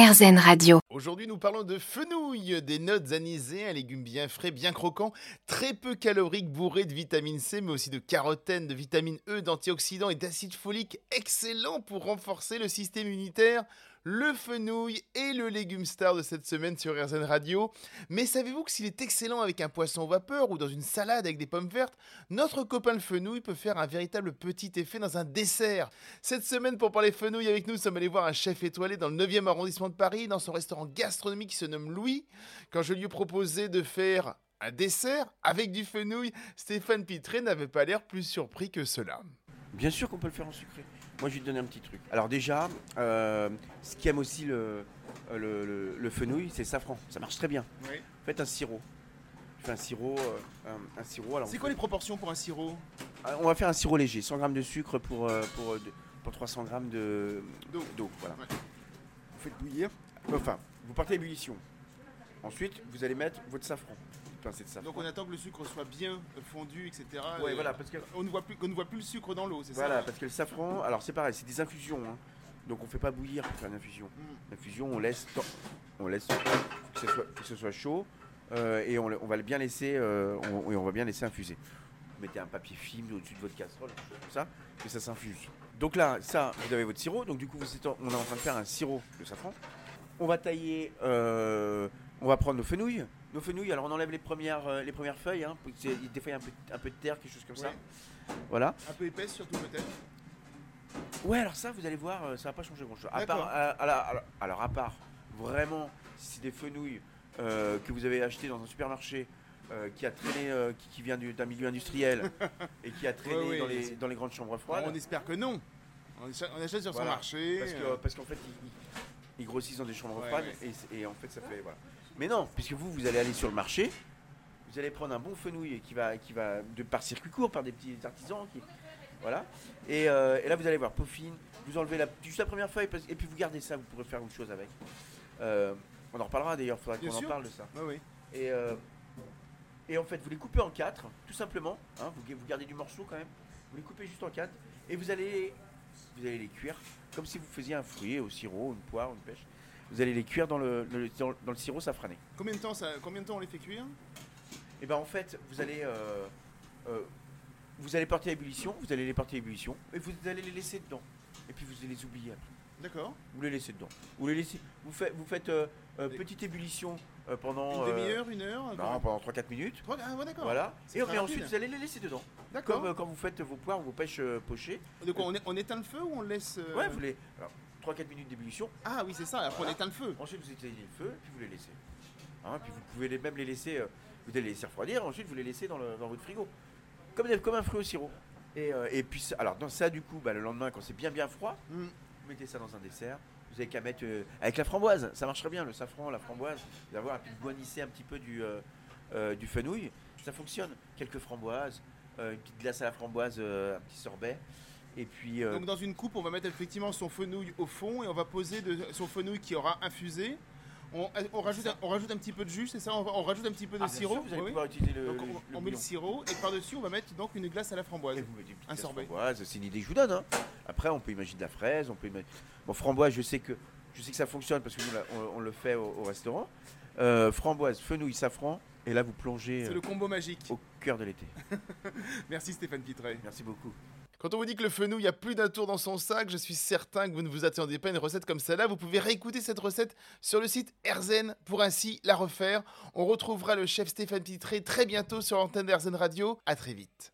Radio. Aujourd'hui, nous parlons de fenouil, des notes anisées, un légume bien frais, bien croquant, très peu calorique, bourré de vitamine C, mais aussi de carotène, de vitamine E, d'antioxydants et d'acide folique, excellent pour renforcer le système immunitaire. Le fenouil est le légume star de cette semaine sur RZN Radio. Mais savez-vous que s'il est excellent avec un poisson vapeur ou dans une salade avec des pommes vertes, notre copain le fenouil peut faire un véritable petit effet dans un dessert. Cette semaine, pour parler fenouil avec nous, nous sommes allés voir un chef étoilé dans le 9e arrondissement de Paris, dans son restaurant gastronomique qui se nomme Louis. Quand je lui ai proposé de faire un dessert avec du fenouil, Stéphane Pitré n'avait pas l'air plus surpris que cela. Bien sûr qu'on peut le faire en sucré. Moi, je vais te donner un petit truc. Alors déjà, euh, ce qui aime aussi le, le, le- le fenouil, c'est le safran. Ça marche très bien. Faites un sirop. Je fais un sirop. euh, un, un sirop. C'est quoi les proportions pour un sirop Ah, On va faire un sirop léger. 100 g de sucre pour, euh, pour, pour 300 g de- D'eau. d'eau. Voilà. Ouais. Vous faites bouillir. Enfin, vous partez à ébullition. Ensuite, vous allez mettre votre safran. Une pincée de safran. Donc on attend que le sucre soit bien fondu, etc. Ouais, Et voilà, parce que On ne voit plus, qu'on ne voit plus le sucre dans l'eau, c'est Voilà, ça parce que le safran, alors c'est pareil, c'est des infusions. hein. Donc on fait pas bouillir pour faire une infusion. Mm. L'infusion, on laisse, on laisse que ce soit, que ce soit chaud euh, et on, on va le bien laisser, euh, on, et on va bien laisser infuser. Vous mettez un papier film au-dessus de votre casserole, comme ça, que ça s'infuse. Donc là, ça, vous avez votre sirop. Donc du coup, vous êtes en- on est en train de faire un sirop de safran. On va tailler, euh, on va prendre nos fenouilles. Nos fenouilles, alors on enlève les premières, euh, les premières feuilles. Hein, pour que c'est- des fois, il y a un peu, un peu de terre, quelque chose comme ça. Ouais. Voilà. Un peu épaisse surtout peut-être. Ouais, alors ça, vous allez voir, euh, ça va pas changer grand-chose. À D'accord. part, euh, alors, à part, vraiment, si c'est des fenouilles euh, que vous avez achetées dans un supermarché euh, qui a traîné, euh, qui, qui vient du- d'un milieu industriel et qui a traîné Ouais, ouais, dans, les, c'est- dans les grandes chambres froides, on espère que non. On achète, on achète sur Voilà. son marché. parce que- euh, parce qu'en fait, ils, ils- ils grossissent dans des chambres Ouais, froides. Et, c'est- et en fait, ça fait voilà. Mais non, puisque vous, vous allez aller sur le marché, vous allez prendre un bon fenouil qui va, qui va de par circuit court, par des petits artisans, qui, voilà. Et, euh, et là, vous allez voir peaufine. Vous enlevez la, juste la première feuille et puis vous gardez ça. Vous pourrez faire autre chose avec. Euh, on en reparlera d'ailleurs. Il faudra qu'on en parle de ça. ouais. Et, euh, et en fait, vous les coupez en quatre, tout simplement. hein, vous, vous gardez du morceau quand même. Vous les coupez juste en quatre et vous allez, vous allez les cuire comme si vous faisiez un fruit au sirop, une poire, une pêche. Vous allez les cuire dans le, le- dans, le- dans le sirop safrané. Combien de temps ça, combien de temps on les fait cuire? Et ben en fait, vous allez, euh, euh, vous allez porter à ébullition, vous allez les porter à ébullition et vous allez les laisser dedans. Et puis vous allez les oublier après. D'accord. Vous les laissez dedans. Vous les laissez, vous faites, vous faites euh, Et- petite ébullition pendant Une demi-heure, une heure non, pendant 3-4 minutes. Ah ouais, d'accord. Voilà. Et, et ensuite, vous allez les laisser dedans. D'accord. Comme quand vous faites vos poires, vos pêches pochées. De quoi, on, éteint le feu ou on laisse Ouais, vous les. Alors, 3-4 minutes d'ébullition. Ah oui, c'est ça. Après on Voilà. éteint le feu. Ensuite, vous éteignez le feu, puis vous les laissez. Hein, puis vous pouvez les, même les laisser. euh, vous allez les laisser refroidir. Ensuite, vous les laissez dans, le- dans votre frigo. Comme, comme un fruit au sirop. Et, euh, et puis, ça- alors, dans ça, du coup, bah, le lendemain, quand c'est bien bien froid, Mm. vous mettez ça dans un dessert. Vous avez qu'à mettre euh, avec la framboise, ça marcherait bien, le safran, la framboise. Vous allez voir, et puis vous boinissez un petit peu du, du fenouil, ça fonctionne. Quelques framboises, une petite glace à la framboise, un petit sorbet. Et puis, euh, Donc dans une coupe, on va mettre effectivement son fenouil au fond et on va poser de, son fenouil qui aura infusé. On, on rajoute, un, on rajoute un petit peu de jus, c'est ça? On, rajoute un petit peu de ah, bien sirop. sûr, vous allez oui. pouvoir utiliser le, Donc le- on, le on met le sirop et par-dessus, on va mettre donc une glace à la framboise. Et vous mettez une petite Un sorbet. framboise, c'est une idée que je vous donne. hein. Après, on peut imaginer de la fraise, on peut imaginer... Bon, framboise, je sais que je sais que ça fonctionne parce que nous, là, on, on le fait au, au restaurant. Euh, framboise, fenouil, safran, et là, vous plongez C'est euh, le combo magique. au cœur de l'été. Merci Stéphane Pitré. Merci beaucoup. Quand on vous dit que le fenouil a plus d'un tour dans son sac, je suis certain que vous ne vous attendez pas à une recette comme celle-là. Vous pouvez réécouter cette recette sur le site Erzen pour ainsi la refaire. On retrouvera le chef Stéphane Pitré très bientôt sur l'antenne d'Erzen Radio. À très vite.